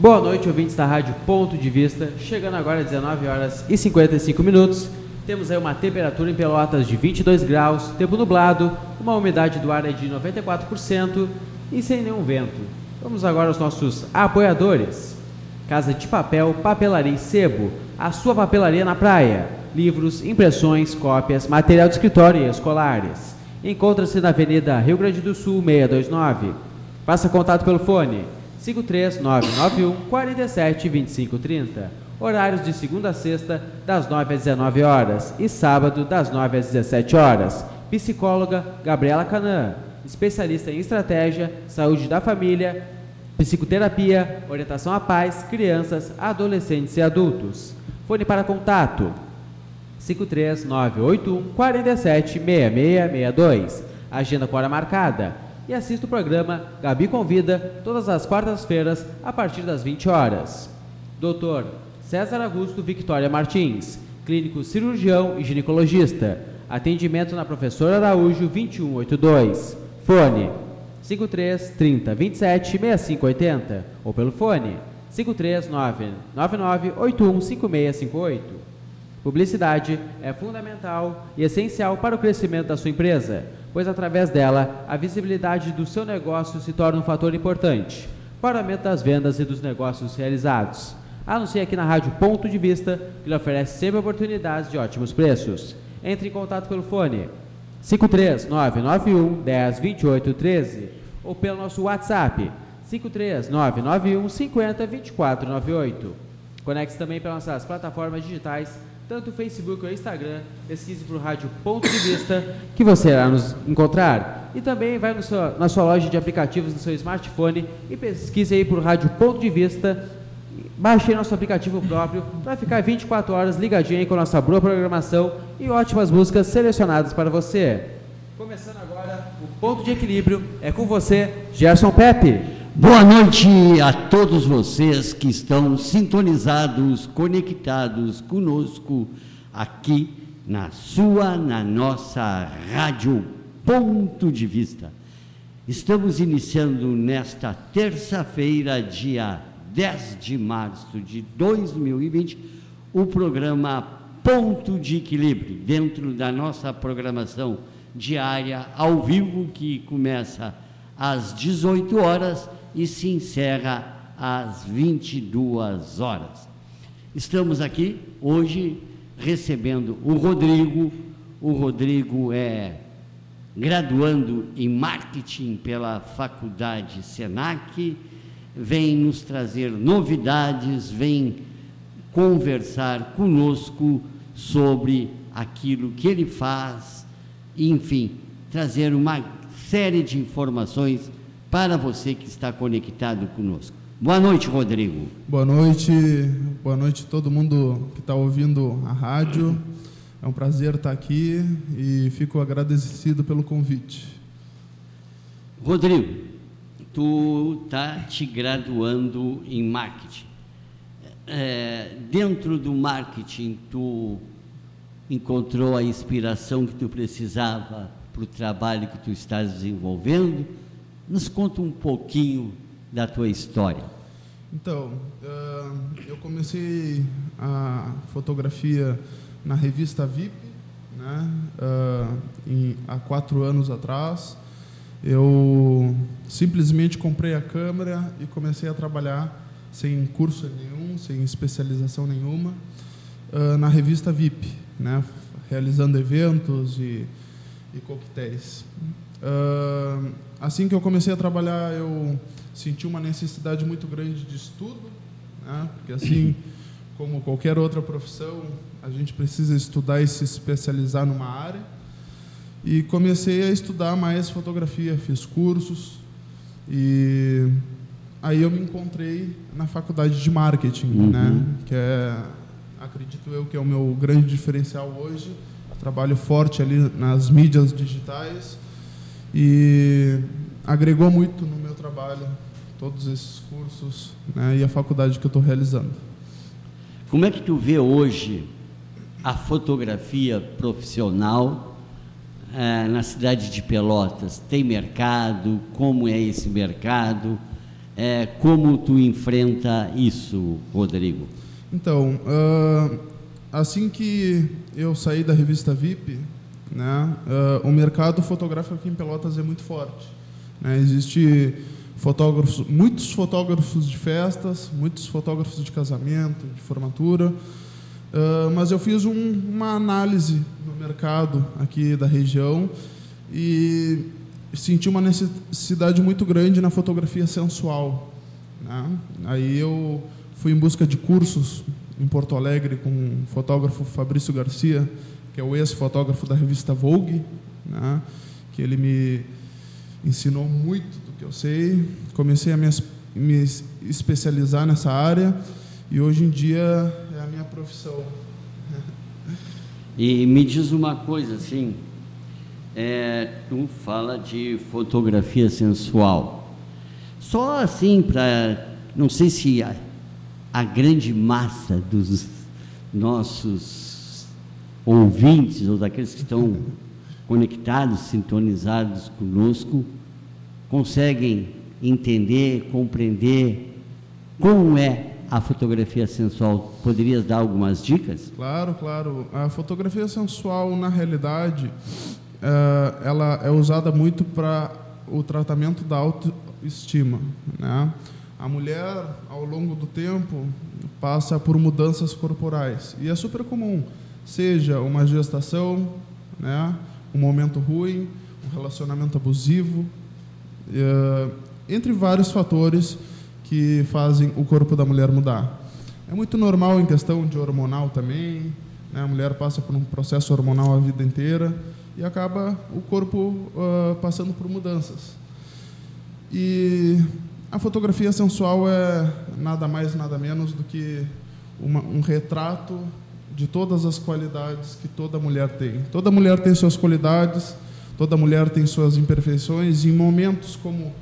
Boa noite, ouvintes da Rádio Ponto de Vista. Chegando agora às 19 horas e 55 minutos. Temos aí uma temperatura em Pelotas de 22 graus, tempo nublado, uma umidade do ar é de 94% e sem nenhum vento. Vamos agora aos nossos apoiadores. Casa de Papel, Papelaria e Sebo, a sua papelaria na praia. Livros, impressões, cópias, material de escritório e escolares. Encontra-se na Avenida Rio Grande do Sul, 629. Faça contato pelo fone 53991 47 25 30. Horários de segunda a sexta, das 9 às 19 horas e sábado, das 9 às 17 horas. Psicóloga Gabriela Canã, especialista em estratégia, saúde da família, psicoterapia, orientação à paz, crianças, adolescentes e adultos. Fone para contato 53981 47 6662. Agenda com hora marcada. E assista o programa Gabi Convida todas as quartas-feiras a partir das 20 horas. Doutor César Augusto Victoria Martins, clínico cirurgião e ginecologista. Atendimento na Professora Araújo 2182. Fone 53 30 27 65 80 ou pelo fone 539 99 81 5658. Publicidade é fundamental e essencial para o crescimento da sua empresa, pois através dela a visibilidade do seu negócio se torna um fator importante para o aumento das vendas e dos negócios realizados. Anuncie aqui na Rádio Ponto de Vista, que lhe oferece sempre oportunidades de ótimos preços. Entre em contato pelo fone 53991 10 28 13 ou pelo nosso WhatsApp 53991 50 24 98. Conecte também pelas nossas plataformas digitais tanto o Facebook ou o Instagram, pesquise por Rádio Ponto de Vista, que você irá nos encontrar. E também vai seu, na sua loja de aplicativos no seu smartphone e pesquise aí por Rádio Ponto de Vista. Baixe nosso aplicativo próprio para ficar 24 horas ligadinho aí com nossa boa programação e ótimas músicas selecionadas para você. Começando agora, o Ponto de Equilíbrio é com você, Gerson Pepe. Boa noite a todos vocês que estão sintonizados, conectados conosco aqui na sua, na nossa rádio Ponto de Vista. Estamos iniciando nesta terça-feira, dia 10 de março de 2020, o programa Ponto de Equilíbrio, dentro da nossa programação diária ao vivo que começa às 18 horas e se encerra às 22 horas. Estamos aqui hoje recebendo o Rodrigo. O Rodrigo é graduando em marketing pela Faculdade Senac, vem nos trazer novidades, vem conversar conosco sobre aquilo que ele faz, enfim, trazer uma série de informações para você que está conectado conosco. Boa noite, Rodrigo. Boa noite, boa noite a todo mundo que está ouvindo a rádio. É um prazer estar aqui e fico agradecido pelo convite. Rodrigo, tu está te graduando em marketing. É, dentro do marketing, tu encontrou a inspiração que tu precisava para o trabalho que tu estás desenvolvendo? Nos conta um pouquinho da tua história. Então, eu comecei a fotografia na revista VIP, né? Há quatro anos atrás. Eu simplesmente comprei a câmera e comecei a trabalhar sem curso nenhum, sem especialização nenhuma, na revista VIP, né? realizando eventos e, e coquetéis. Uh, assim que eu comecei a trabalhar, eu senti uma necessidade muito grande de estudo, né? porque assim como qualquer outra profissão, a gente precisa estudar e se especializar numa área. E comecei a estudar mais fotografia, fiz cursos e aí eu me encontrei na faculdade de marketing, uhum. né? Que é, acredito eu, que é o meu grande diferencial hoje. Trabalho forte ali nas mídias digitais e agregou muito no meu trabalho todos esses cursos né, e a faculdade que eu estou realizando. Como é que tu vê hoje a fotografia profissional é, na cidade de Pelotas? Tem mercado? Como é esse mercado? É, como tu enfrenta isso, Rodrigo? Então, uh, assim que eu saí da revista VIP, né, uh, o mercado fotográfico aqui em Pelotas é muito forte. Né? Existe fotógrafos, muitos fotógrafos de festas, muitos fotógrafos de casamento, de formatura, uh, mas eu fiz um, uma análise no mercado aqui da região e senti uma necessidade muito grande na fotografia sensual. Né? Aí eu fui em busca de cursos em Porto Alegre com o fotógrafo Fabrício Garcia, que é o ex-fotógrafo da revista Vogue, né? que ele me ensinou muito do que eu sei. Comecei a me, me especializar nessa área e hoje em dia é a minha profissão. E me diz uma coisa assim, é, tu fala de fotografia sensual. Só assim para, não sei se a, a grande massa dos nossos ouvintes ou daqueles que estão conectados, sintonizados conosco, conseguem entender, compreender como é a fotografia sensual. Poderias dar algumas dicas? Claro, claro. A fotografia sensual, na realidade, é, ela é usada muito para o tratamento da autoestima. Né? A mulher, ao longo do tempo, passa por mudanças corporais. E é super comum, seja uma gestação, né? um momento ruim, um relacionamento abusivo, é, entre vários fatores que fazem o corpo da mulher mudar. É muito normal em questão de hormonal também, né? a mulher passa por um processo hormonal a vida inteira e acaba o corpo uh, passando por mudanças. E a fotografia sensual é nada mais, nada menos do que uma, um retrato de todas as qualidades que toda mulher tem. Toda mulher tem suas qualidades, toda mulher tem suas imperfeições, e em momentos como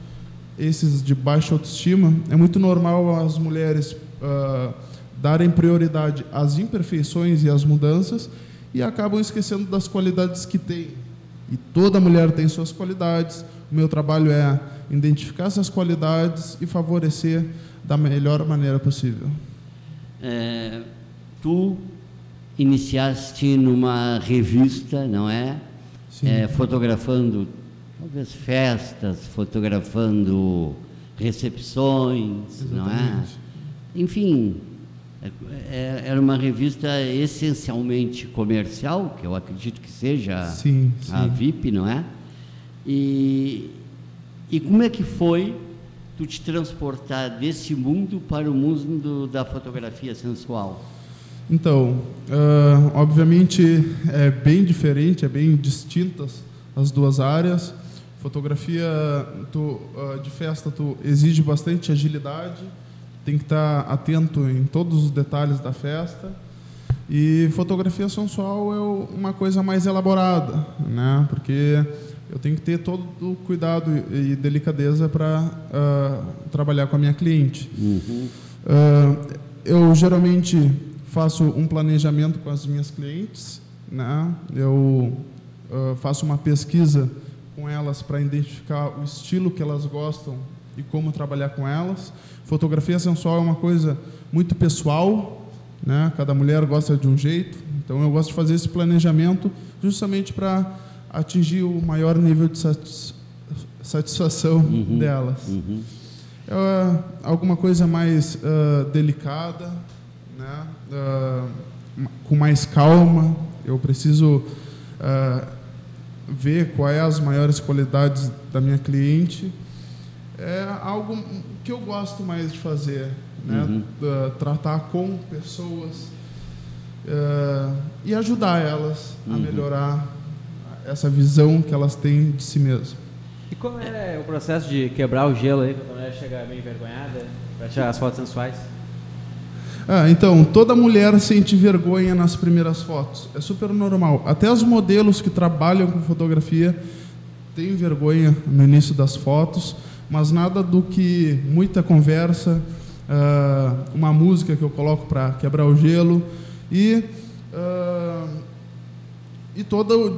esses de baixa autoestima, é muito normal as mulheres uh, darem prioridade às imperfeições e às mudanças e acabam esquecendo das qualidades que têm. E toda mulher tem suas qualidades. O meu trabalho é identificar essas qualidades e favorecer da melhor maneira possível. É, tu iniciaste numa revista, não é? é? fotografando talvez festas, fotografando recepções, Exatamente. não é? Enfim, é, é, era uma revista essencialmente comercial, que eu acredito que seja sim, a sim. VIP, não é? E, e como é que foi tu te transportar desse mundo para o mundo da fotografia sensual? Então, uh, obviamente é bem diferente, é bem distintas as duas áreas. Fotografia tu, uh, de festa tu exige bastante agilidade, tem que estar atento em todos os detalhes da festa. E fotografia sensual é uma coisa mais elaborada, né? Porque eu tenho que ter todo o cuidado e delicadeza para uh, ah, trabalhar com a minha cliente. Uhum. Uh, eu geralmente faço um planejamento com as minhas clientes, né? Eu uh, faço uma pesquisa com elas para identificar o estilo que elas gostam e como trabalhar com elas. Fotografia sensual é uma coisa muito pessoal, né? Cada mulher gosta de um jeito, então eu gosto de fazer esse planejamento justamente para atingir o maior nível de satisfação uhum, delas. Uhum. É alguma coisa mais uh, delicada, né? Uh, com mais calma. Eu preciso uh, ver quais é as maiores qualidades da minha cliente. É algo que eu gosto mais de fazer, né? Uhum. tratar com pessoas e ajudar elas a uhum. melhorar essa visão que elas têm de si mesmas. E como é o processo de quebrar o gelo aí, quando a mulher chega meio envergonhada para tirar as fotos sensuais? Ah, então, toda mulher sente vergonha nas primeiras fotos. É super normal. Até os modelos que trabalham com fotografia têm vergonha no início das fotos, mas nada do que muita conversa, uh, uma música que eu coloco para quebrar o gelo e uh, e todo o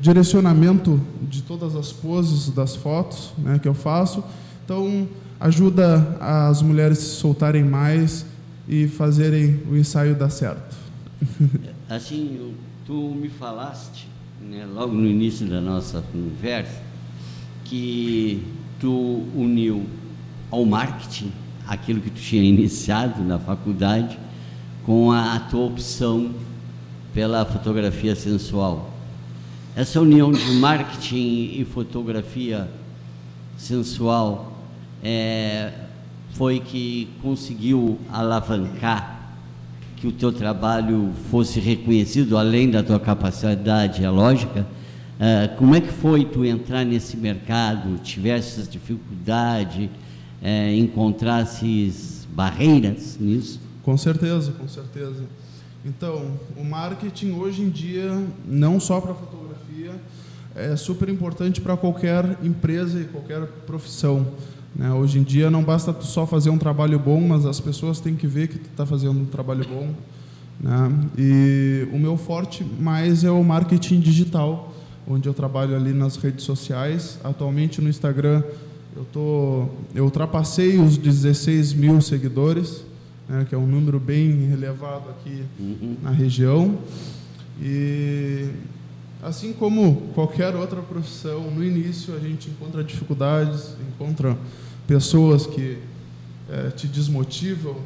direcionamento de todas as poses das fotos né, que eu faço. Então, ajuda as mulheres se soltarem mais e fazerem o ensaio dar certo. Assim, tu me falaste, né, logo no início da nossa conversa, que tu uniu ao marketing aquilo que tu tinha iniciado na faculdade com a, a tua opção pela fotografia sensual. Essa união de marketing e fotografia sensual é, foi que conseguiu alavancar que o teu trabalho fosse reconhecido além da tua capacidade é lógica. É, como é que foi tu entrar nesse mercado? Tivesses dificuldade, é, encontrasses barreiras nisso? Com certeza, com certeza. Então, o marketing hoje em dia, não só para fotografia, é super importante para qualquer empresa e qualquer profissão. Né? Hoje em dia não basta tu só fazer um trabalho bom, mas as pessoas têm que ver que tu está fazendo um trabalho bom. Né? E o meu forte mais é o marketing digital, onde eu trabalho ali nas redes sociais. Atualmente no Instagram eu, tô, eu ultrapassei os 16 mil seguidores, né? que é um número bem elevado aqui uhum. na região. E assim como qualquer outra profissão, no início a gente encontra dificuldades, encontra pessoas que é, te desmotivam,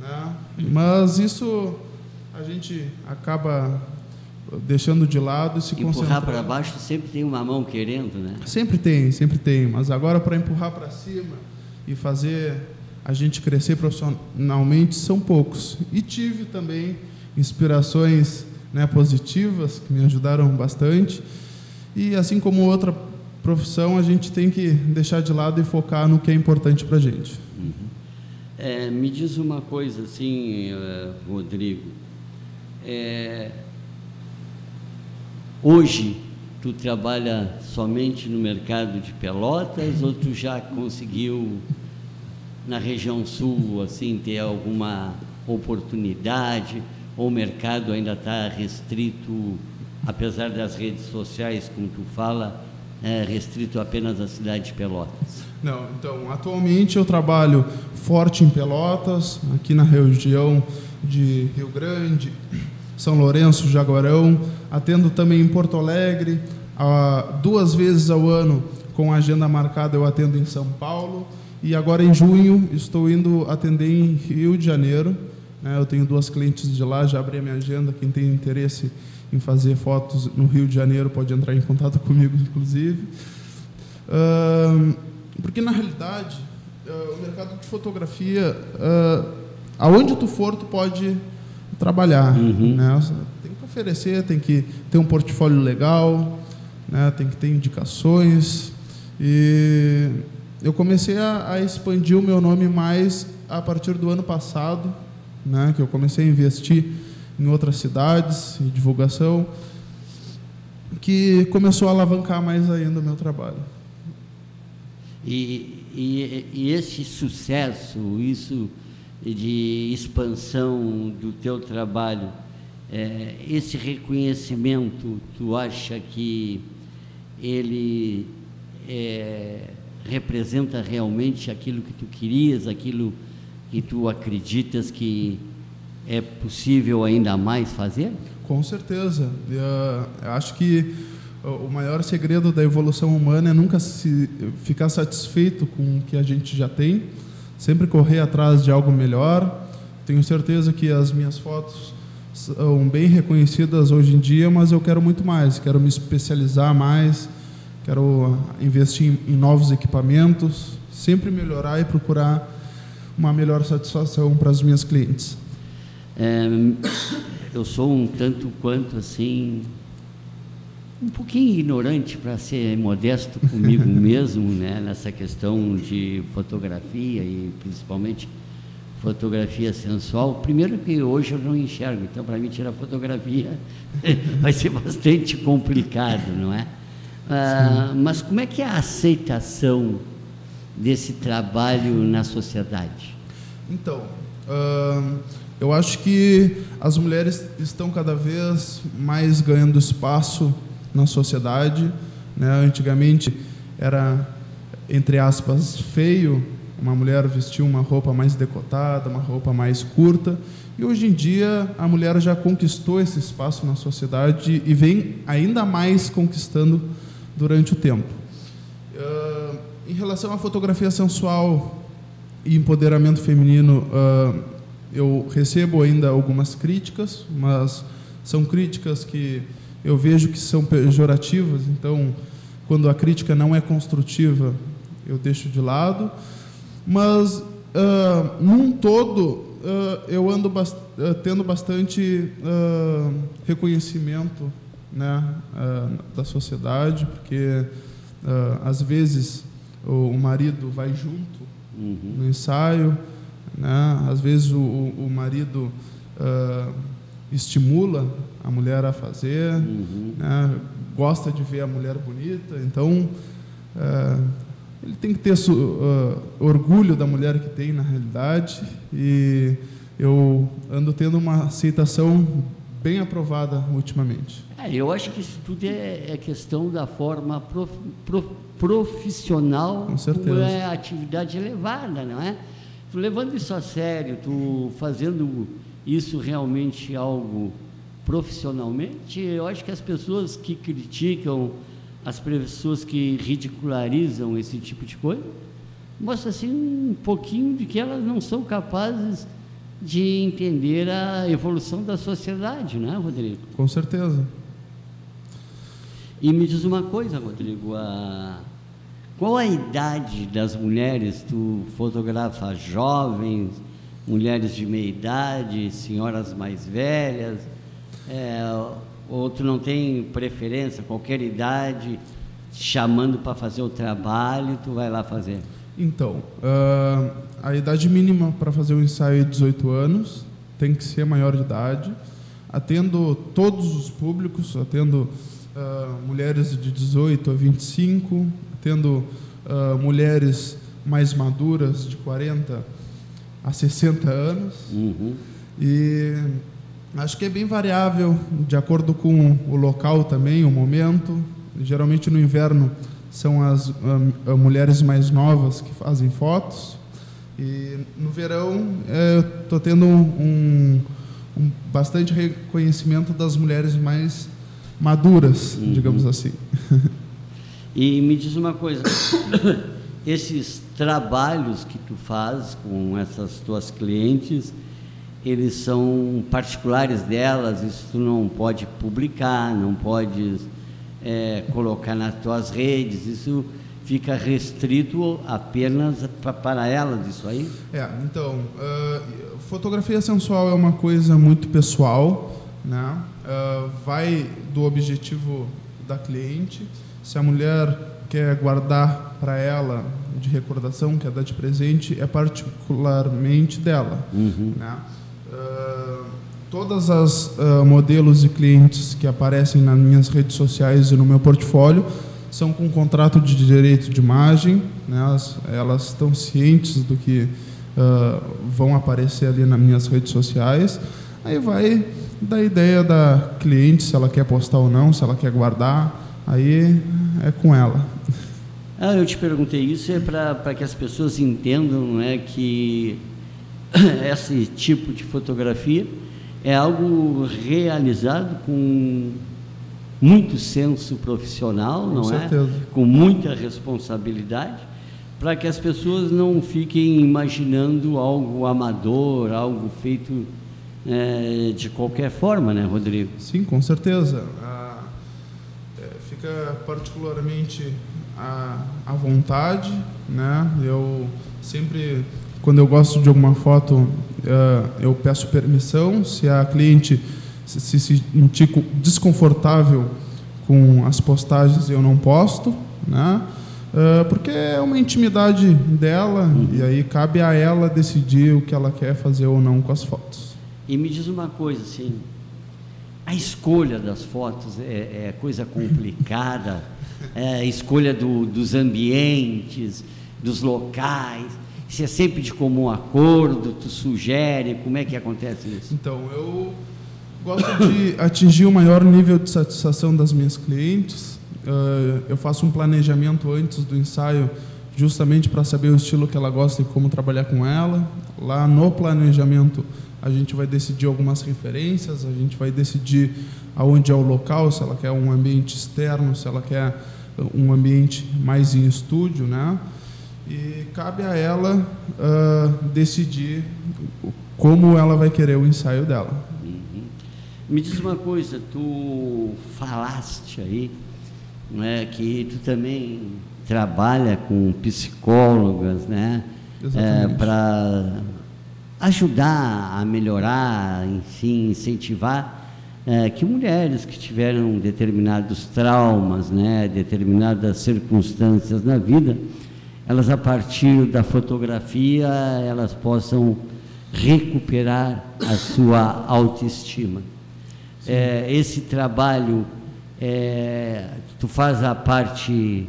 né? Mas isso a gente acaba deixando de lado e se empurrar Empurrar para baixo sempre tem uma mão querendo, né? Sempre tem, sempre tem. Mas agora para empurrar para cima e fazer a gente crescer profissionalmente são poucos. E tive também inspirações né, positivas que me ajudaram bastante. E assim como outra profissão, a gente tem que deixar de lado e focar no que é importante para a gente. Uhum. É, me diz uma coisa assim, uh, Rodrigo. É, hoje, tu trabalha somente no mercado de Pelotas ou tu já conseguiu na região sul assim ter alguma oportunidade ou o mercado ainda está restrito apesar das redes sociais como tu fala é, restrito apenas à cidade de Pelotas? Não, então, atualmente eu trabalho forte em Pelotas, aqui na região de Rio Grande, São Lourenço, Jaguarão, atendo também em Porto Alegre, duas vezes ao ano com agenda marcada eu atendo em São Paulo e agora em junho estou indo atender em Rio de Janeiro. Né? Eu tenho duas clientes de lá, já abri a minha agenda, quem tem interesse em fazer fotos no Rio de Janeiro pode entrar em contato comigo, inclusive. Uh, porque, na realidade, uh, o mercado de fotografia, uh, aonde tu for, tu pode trabalhar. Uhum. Né? Tem que oferecer, tem que ter um portfólio legal, né? tem que ter indicações. E eu comecei a, a expandir o meu nome mais a partir do ano passado, né? que eu comecei a investir em outras cidades, em divulgação, que começou a alavancar mais ainda o meu trabalho. E, e, e esse sucesso, isso de expansão do teu trabalho, é, esse reconhecimento, tu acha que ele é, representa realmente aquilo que tu querias, aquilo que tu acreditas que é possível ainda mais fazer? Com certeza. Eu acho que o maior segredo da evolução humana é nunca se ficar satisfeito com o que a gente já tem, sempre correr atrás de algo melhor. Tenho certeza que as minhas fotos são bem reconhecidas hoje em dia, mas eu quero muito mais, quero me especializar mais, quero investir em novos equipamentos, sempre melhorar e procurar uma melhor satisfação para as minhas clientes. É, eu sou um tanto quanto assim, um pouquinho ignorante para ser modesto comigo mesmo, né, nessa questão de fotografia e principalmente fotografia sensual. Primeiro que hoje eu não enxergo, então para mim tirar fotografia vai ser bastante complicado, não é? Ah, mas como é que é a aceitação desse trabalho na sociedade? Então, uh, eu acho que as mulheres estão cada vez mais ganhando espaço na sociedade. Né? Antigamente era, entre aspas, feio uma mulher vestir uma roupa mais decotada, uma roupa mais curta. E hoje em dia a mulher já conquistou esse espaço na sociedade e vem ainda mais conquistando durante o tempo. Uh, em relação à fotografia sensual e empoderamento feminino, uh, eu recebo ainda algumas críticas, mas são críticas que eu vejo que são pejorativas, então, quando a crítica não é construtiva, eu deixo de lado. Mas, uh, num todo, uh, eu ando bast uh, tendo bastante reconhecimento né, da sociedade, porque, às vezes, o, o, marido vai junto uhum. no ensaio, né, às vezes, o, o marido estimula a mulher a fazer, uhum. né, gosta de ver a mulher bonita, então ele tem que ter uh, orgulho da mulher que tem na realidade e eu ando tendo uma aceitação bem aprovada ultimamente. É, eu acho que isso tudo é, é questão da forma prof, prof, profissional Com certeza. como é a atividade elevada, não é? Tu levando isso a sério, tu fazendo isso realmente algo profissionalmente, eu acho que as pessoas que criticam as pessoas que ridicularizam esse tipo de coisa, mostra assim um pouquinho de que elas não são capazes de entender a evolução da sociedade, não é, Rodrigo? Com certeza. E me diz uma coisa, Rodrigo, a... qual a idade das mulheres? Tu fotografa jovens, mulheres de meia idade, senhoras mais velhas? É, ou tu não tem preferência, qualquer idade, chamando para fazer o trabalho, tu vai lá fazer? Então, uh, a idade mínima para fazer o ensaio é 18 anos, tem que ser maior de idade. Atendo todos os públicos, atendo uh, mulheres de 18 a 25, atendo uh, mulheres mais maduras, de 40 a 60 anos. Uhum. E Acho que é bem variável, de acordo com o local também, o momento. Geralmente no inverno são as uh, mulheres mais novas que fazem fotos. E no verão estou tendo um, um, bastante reconhecimento das mulheres mais maduras, uhum. digamos assim. E me diz uma coisa, esses trabalhos que tu fazes com essas tuas clientes, eles são particulares delas, isso tu não pode publicar, não pode é, colocar nas tuas redes, isso fica restrito apenas para elas, isso aí? É, então, uh, fotografia sensual é uma coisa muito pessoal, né? Uh, vai do objetivo da cliente. Se a mulher quer guardar para ela de recordação, quer dar de presente, é particularmente dela, uhum. né? todas as uh, modelos e clientes que aparecem nas minhas redes sociais e no meu portfólio são com contrato de direito de imagem, né? elas, elas estão cientes do que uh, vão aparecer ali nas minhas redes sociais. Aí vai da ideia da cliente, se ela quer postar ou não, se ela quer guardar, aí é com ela. Ah, eu te perguntei isso é para que as pessoas entendam não é, que esse tipo de fotografia é algo realizado com muito senso profissional, com não é? certeza. é? Com muita responsabilidade, para que as pessoas não fiquem imaginando algo amador, algo feito é, de qualquer forma, né, Rodrigo? Sim, com certeza. Fica particularmente à, à vontade, né? Eu sempre quando eu gosto de alguma foto, uh, eu peço permissão. Se a cliente se, se sentir desconfortável com as postagens, eu não posto, né? Uh, porque é uma intimidade dela uhum. e aí cabe a ela decidir o que ela quer fazer ou não com as fotos. E me diz uma coisa assim, a escolha das fotos é, é coisa complicada, é a escolha do, dos ambientes, dos locais se é sempre de comum acordo, tu sugere, como é que acontece isso? Então, eu gosto de atingir o maior nível de satisfação das minhas clientes. Uh, eu faço um planejamento antes do ensaio justamente para saber o estilo que ela gosta e como trabalhar com ela. Lá no planejamento, a gente vai decidir algumas referências, a gente vai decidir aonde é o local, se ela quer um ambiente externo, se ela quer um ambiente mais em estúdio, né? E cabe a ela uh, decidir como ela vai querer o ensaio dela. Uhum. Me diz uma coisa, tu falaste aí, né, que tu também trabalha com psicólogas, né, é, para ajudar a melhorar, enfim, incentivar é, que mulheres que tiveram determinados traumas, né, determinadas circunstâncias na vida, elas a partir da fotografia elas possam recuperar a sua autoestima. É, esse trabalho, é, tu faz a parte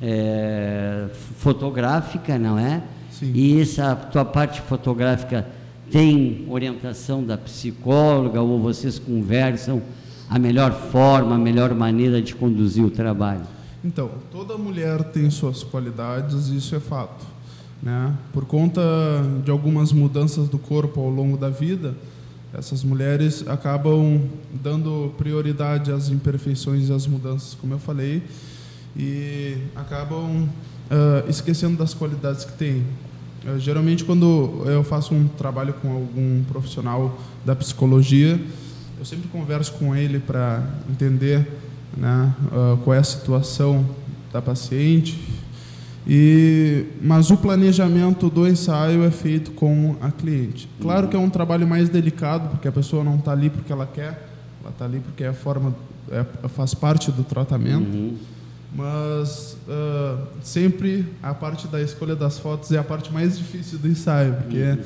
é, fotográfica, não é? Sim. E essa tua parte fotográfica tem orientação da psicóloga ou vocês conversam a melhor forma, a melhor maneira de conduzir o trabalho? Então, toda mulher tem suas qualidades, isso é fato. Né? Por conta de algumas mudanças do corpo ao longo da vida, essas mulheres acabam dando prioridade às imperfeições e às mudanças, como eu falei, e acabam uh, esquecendo das qualidades que têm. Uh, geralmente, quando eu faço um trabalho com algum profissional da psicologia, eu sempre converso com ele para entender né, uh, qual é a situação da paciente. E, mas o planejamento do ensaio é feito com a cliente. Claro que é um trabalho mais delicado, porque a pessoa não está ali porque ela quer, ela está ali porque é forma, é, faz parte do tratamento. Uhum mas uh, sempre a parte da escolha das fotos é a parte mais difícil do ensaio, porque uhum.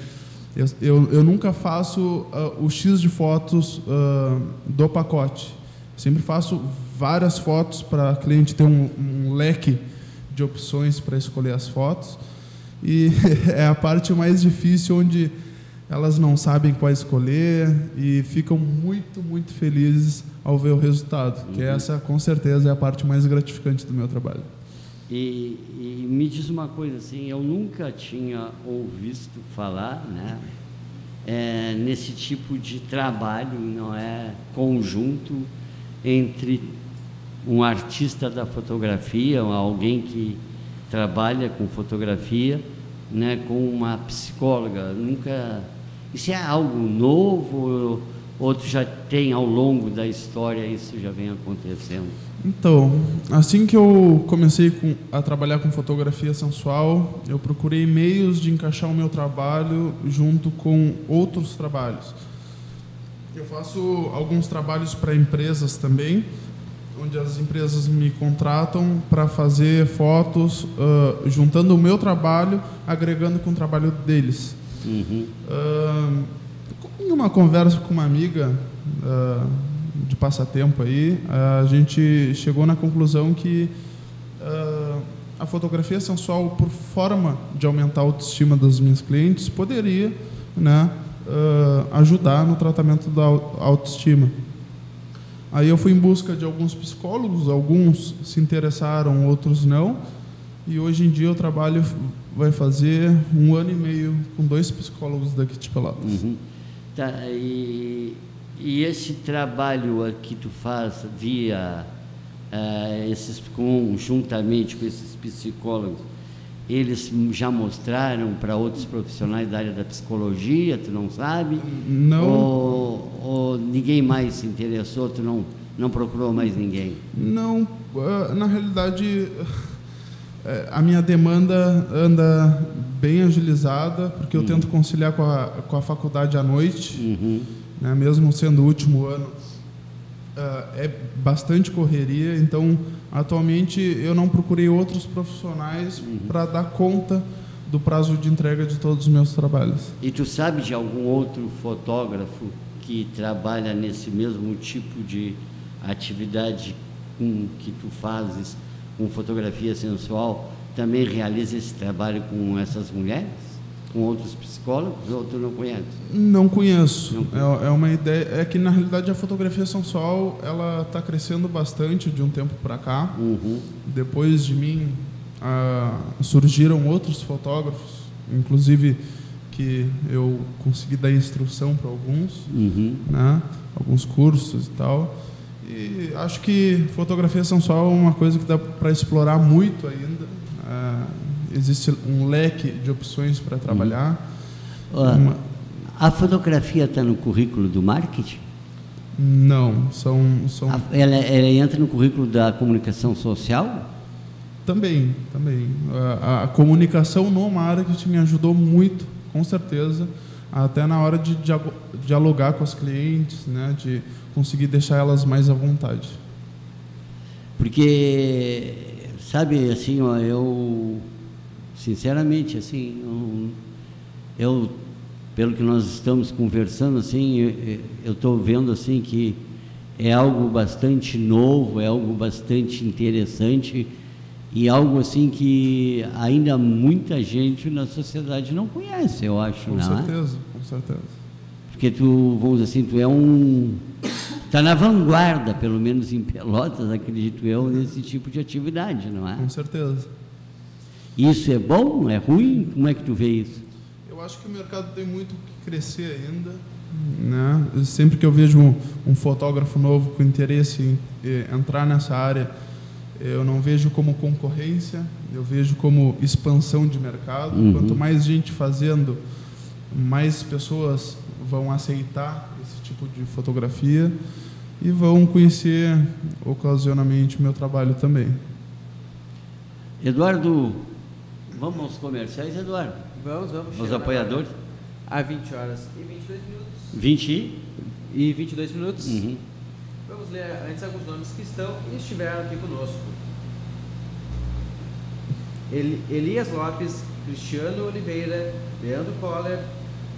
eu, eu, eu, nunca faço uh, o X de fotos uh, do pacote. sempre faço várias fotos para cliente ter um, um leque de opções para escolher as fotos. E é a parte mais difícil onde elas não sabem qual escolher e ficam muito, muito felizes ao ver o resultado, uhum. que essa com certeza é a parte mais gratificante do meu trabalho. E, e, me diz uma coisa assim, eu nunca tinha ouvido falar, né, é, nesse tipo de trabalho, não é, conjunto entre um artista da fotografia, alguém que trabalha com fotografia, né, com uma psicóloga. Nunca isso é algo novo ou tu já tem ao longo da história isso já vem acontecendo? Então, assim que eu comecei com, a trabalhar com fotografia sensual, eu procurei meios de encaixar o meu trabalho junto com outros trabalhos. Eu faço alguns trabalhos para empresas também, onde as empresas me contratam para fazer fotos, uh, juntando o meu trabalho, agregando com o trabalho deles. Uhum. Uh, em uma conversa com uma amiga uh, de passatempo aí, a gente chegou na conclusão que uh, a fotografia sensual, por forma de aumentar a autoestima das minhas clientes, poderia né, ajudar no tratamento da autoestima. Aí eu fui em busca de alguns psicólogos, alguns se interessaram, outros não. E hoje em dia eu trabalho vai fazer um ano e meio com dois psicólogos daqui de Pelotas. Uhum. Tá, e, e, esse trabalho que tu faz via uh, esses conjuntamente com esses psicólogos, eles já mostraram para outros profissionais da área da psicologia, tu não sabe? Não. Ou, ou ninguém mais se interessou, tu não, não procurou mais ninguém? Não, uh, na realidade a minha demanda anda bem agilizada, porque eu uhum. tento conciliar com a, com a faculdade à noite, uhum. né, mesmo sendo o último ano. Uh, é bastante correria, então atualmente eu não procurei outros profissionais uhum. para dar conta do prazo de entrega de todos os meus trabalhos. E tu sabe de algum outro fotógrafo que trabalha nesse mesmo tipo de atividade com que tu fazes? Com fotografia sensual também realiza esse trabalho com essas mulheres? Com outros psicólogos ou tu não conhece? Não conheço. Não. É, é, uma ideia. É que na realidade a fotografia sensual ela está crescendo bastante de um tempo para cá. Uhum. Depois de mim ah, surgiram outros fotógrafos, inclusive que eu consegui dar instrução para alguns, Uhum. né? alguns cursos e tal. E acho que fotografias são só uma coisa que dá para explorar muito ainda. Ah, existe um leque de opções para trabalhar. Ah, Uma- A fotografia está no currículo do marketing? Não, são, são A- Ela, ela entra no currículo da comunicação social? também, também. A, a comunicação no marketing me ajudou muito, com certeza, até na hora de dialogar com as clientes, né, de conseguir deixar elas mais à vontade. Porque, sabe, assim, ó, eu, sinceramente, assim, eu, pelo que nós estamos conversando, assim, eu estou vendo, assim, que é algo bastante novo, é algo bastante interessante e algo, assim, que ainda muita gente na sociedade não conhece, eu acho, Com não é? certeza, com certeza. Porque tu, vamos dizer assim, tu é um. Está na vanguarda, pelo menos em Pelotas, acredito eu, nesse tipo de atividade, não é? Com certeza. Isso é bom? É ruim? Como é que tu vê isso? Eu acho que o mercado tem muito que crescer ainda. Né? Sempre que eu vejo um, um fotógrafo novo com interesse em eh, entrar nessa área, eu não vejo como concorrência, eu vejo como expansão de mercado. Uhum. Quanto mais gente fazendo, mais pessoas vão aceitar esse tipo de fotografia e vão conhecer ocasionalmente o meu trabalho também. Eduardo, vamos aos comerciais, Eduardo? Vamos, vamos. Os apoiadores? agora A 20 horas e 22 minutos. 20 e? E 22 minutos. Uhum. Vamos ler antes alguns nomes que estão e estiveram aqui conosco. Eli- Elias Lopes, Cristiano Oliveira, Leandro Coller,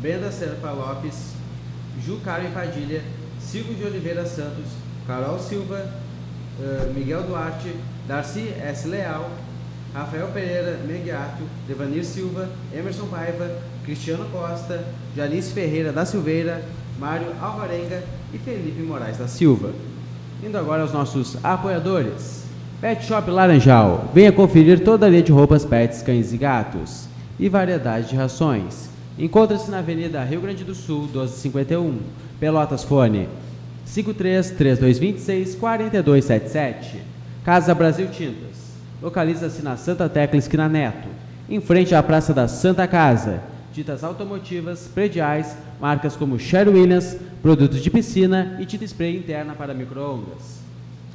Brenda Serpa Lopes, Ju Carmen Padilha, Silvio de Oliveira Santos, Carol Silva, eh, Miguel Duarte, Darcy S. Leal, Rafael Pereira Mengiato, Devanir Silva, Emerson Paiva, Cristiano Costa, Janice Ferreira da Silveira, Mário Alvarenga e Felipe Moraes da Silva. Indo agora aos nossos apoiadores. Pet Shop Laranjal. Venha conferir toda a linha de roupas pets, cães e gatos. E variedade de rações. Encontra-se na Avenida Rio Grande do Sul, 1251. Pelotas Fone 53 3226 4277. Casa Brasil Tintas. Localiza-se na Santa Tecla Esquina Neto, em frente à Praça da Santa Casa. Tintas automotivas, prediais, marcas como Sherwin Williams, produtos de piscina e tinta spray interna para micro-ondas.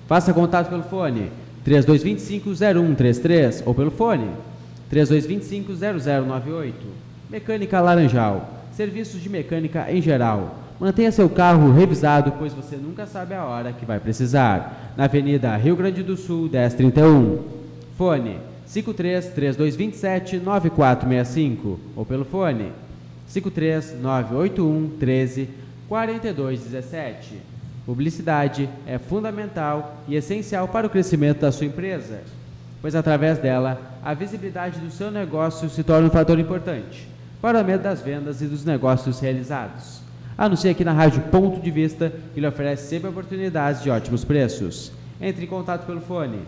Faça contato pelo fone 3225-0133 ou pelo fone 3225-0098. Mecânica Laranjal. Serviços de mecânica em geral. Mantenha seu carro revisado, pois você nunca sabe a hora que vai precisar. Na Avenida Rio Grande do Sul, 1031. Fone 53 3227 9465 ou pelo fone 53 981 13 4217. Publicidade é fundamental e essencial para o crescimento da sua empresa, pois através dela a visibilidade do seu negócio se torna um fator importante para o aumento das vendas e dos negócios realizados. Anuncie aqui na Rádio Ponto de Vista, que lhe oferece sempre oportunidades de ótimos preços. Entre em contato pelo fone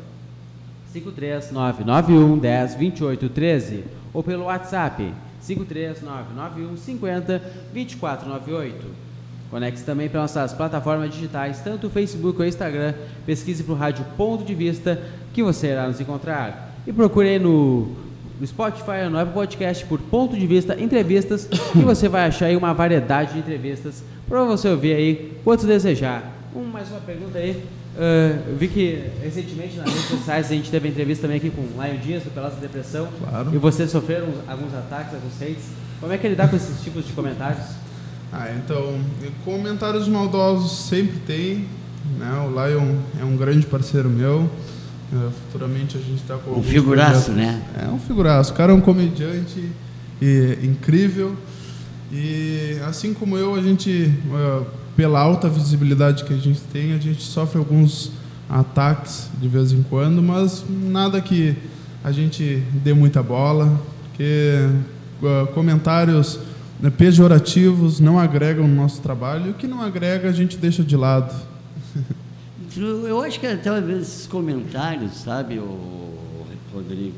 53991 10 28 13 ou pelo WhatsApp 53991 50 2498. Conecte-se também para nossas plataformas digitais, tanto o Facebook ou o Instagram. Pesquise para o Rádio Ponto de Vista que você irá nos encontrar. E procure no, no Spotify no Apple Podcast por Ponto de Vista Entrevistas que você vai achar aí uma variedade de entrevistas para você ouvir aí quanto desejar. Um, mais uma pergunta aí. Eu vi que recentemente nas redes sociais a gente teve entrevista também aqui com o Lion Dias, do Pelotas Depressão. Claro. E vocês sofreram alguns ataques, alguns hates. Como é que é lidar com esses tipos de comentários? Ah, então, comentários maldosos sempre tem. Né? O Lion é um grande parceiro meu. Eh, futuramente a gente está com. Um figuraço, projetos. né? É um figuraço. O cara é um comediante e, incrível. E assim como eu, a gente, eh, pela alta visibilidade que a gente tem, a gente sofre alguns ataques de vez em quando, mas nada que a gente dê muita bola, porque eh, comentários né, pejorativos não agregam no nosso trabalho e o que não agrega a gente deixa de lado. Eu acho que até esses comentários, sabe, Rodrigo,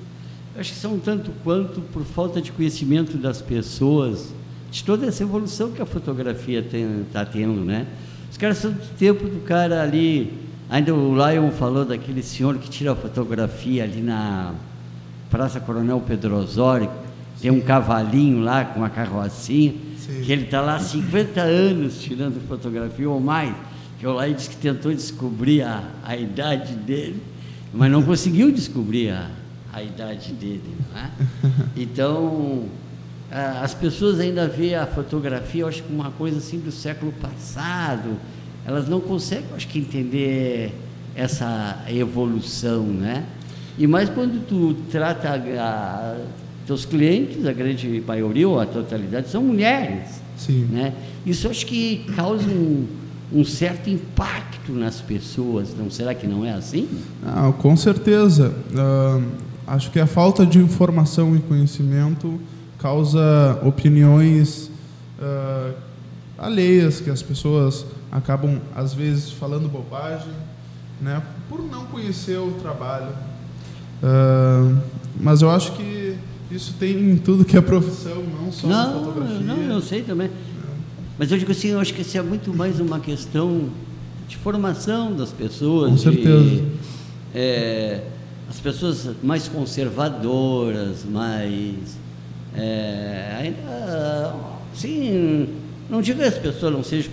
acho que são tanto quanto por falta de conhecimento das pessoas, de toda essa evolução que a fotografia está tendo, né? Os caras são do tempo do cara ali, ainda o Lion falou daquele senhor que tira a fotografia ali na Praça Coronel Pedro Osório, tem um cavalinho lá com uma carrocinha, Sim. que ele está lá há 50 anos tirando fotografia ou mais, que o Lion disse que tentou descobrir a, a idade dele, mas não conseguiu descobrir a, a idade dele. Né? Então, as pessoas ainda veem a fotografia, acho que uma coisa assim do século passado, elas não conseguem, acho que, entender essa evolução, né? E mais quando tu trata a, teus clientes, a grande maioria ou a totalidade são mulheres, Sim. né? Isso acho que causa um, um certo impacto nas pessoas, não será que não é assim? Ah, com certeza. Uh, acho que a falta de informação e conhecimento causa opiniões uh, alheias que as pessoas acabam às vezes falando bobagem, né, por não conhecer o trabalho. Uh, mas eu acho que isso tem em tudo que é profissão, não só não, na fotografia. Não, eu sei também. Mas eu digo assim, eu acho que isso é muito mais uma questão de formação das pessoas. Com certeza. De, é, as pessoas mais conservadoras, mais. É, ainda. Sim, não digo que as pessoas não sejam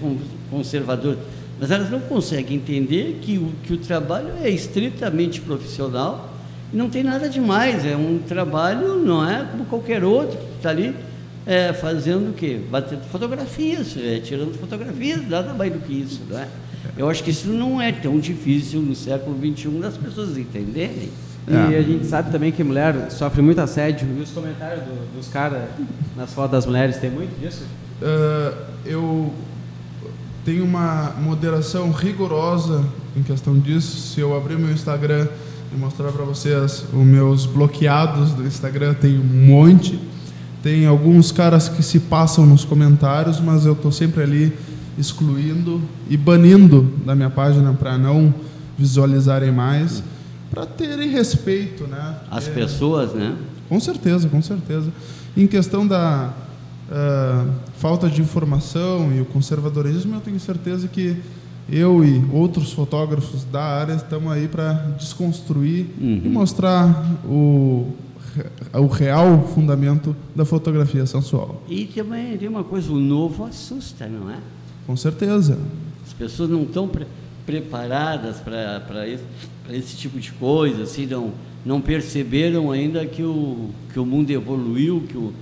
conservadoras, mas elas não conseguem entender que o, que o trabalho é estritamente profissional e não tem nada demais. É um trabalho, não é como qualquer outro, está ali é, fazendo o quê? Batendo fotografias, é, tirando fotografias, nada mais do que isso, não é? Eu acho que isso não é tão difícil no século XXI das pessoas entenderem. E é. a gente sabe também que mulher sofre muito assédio. E os comentários do, dos caras nas fotos das mulheres, tem muito disso? Uh, eu tenho uma moderação rigorosa em questão disso. Se eu abrir meu Instagram e mostrar para vocês os meus bloqueados do Instagram, tem um monte. Tem alguns caras que se passam nos comentários, mas eu estou sempre ali excluindo e banindo da minha página para não visualizarem mais para terem respeito, né? As é, pessoas, né? Com certeza, com certeza. Em questão da uh, falta de informação e o conservadorismo, eu tenho certeza que eu e outros fotógrafos da área estamos aí para desconstruir uhum. e mostrar o, o real fundamento da fotografia sensual. E também tem uma coisa, o novo assusta, não é? Com certeza. As pessoas não estão pre preparadas para esse, esse tipo de coisa, assim, não, não perceberam ainda que o, que o mundo evoluiu, que o,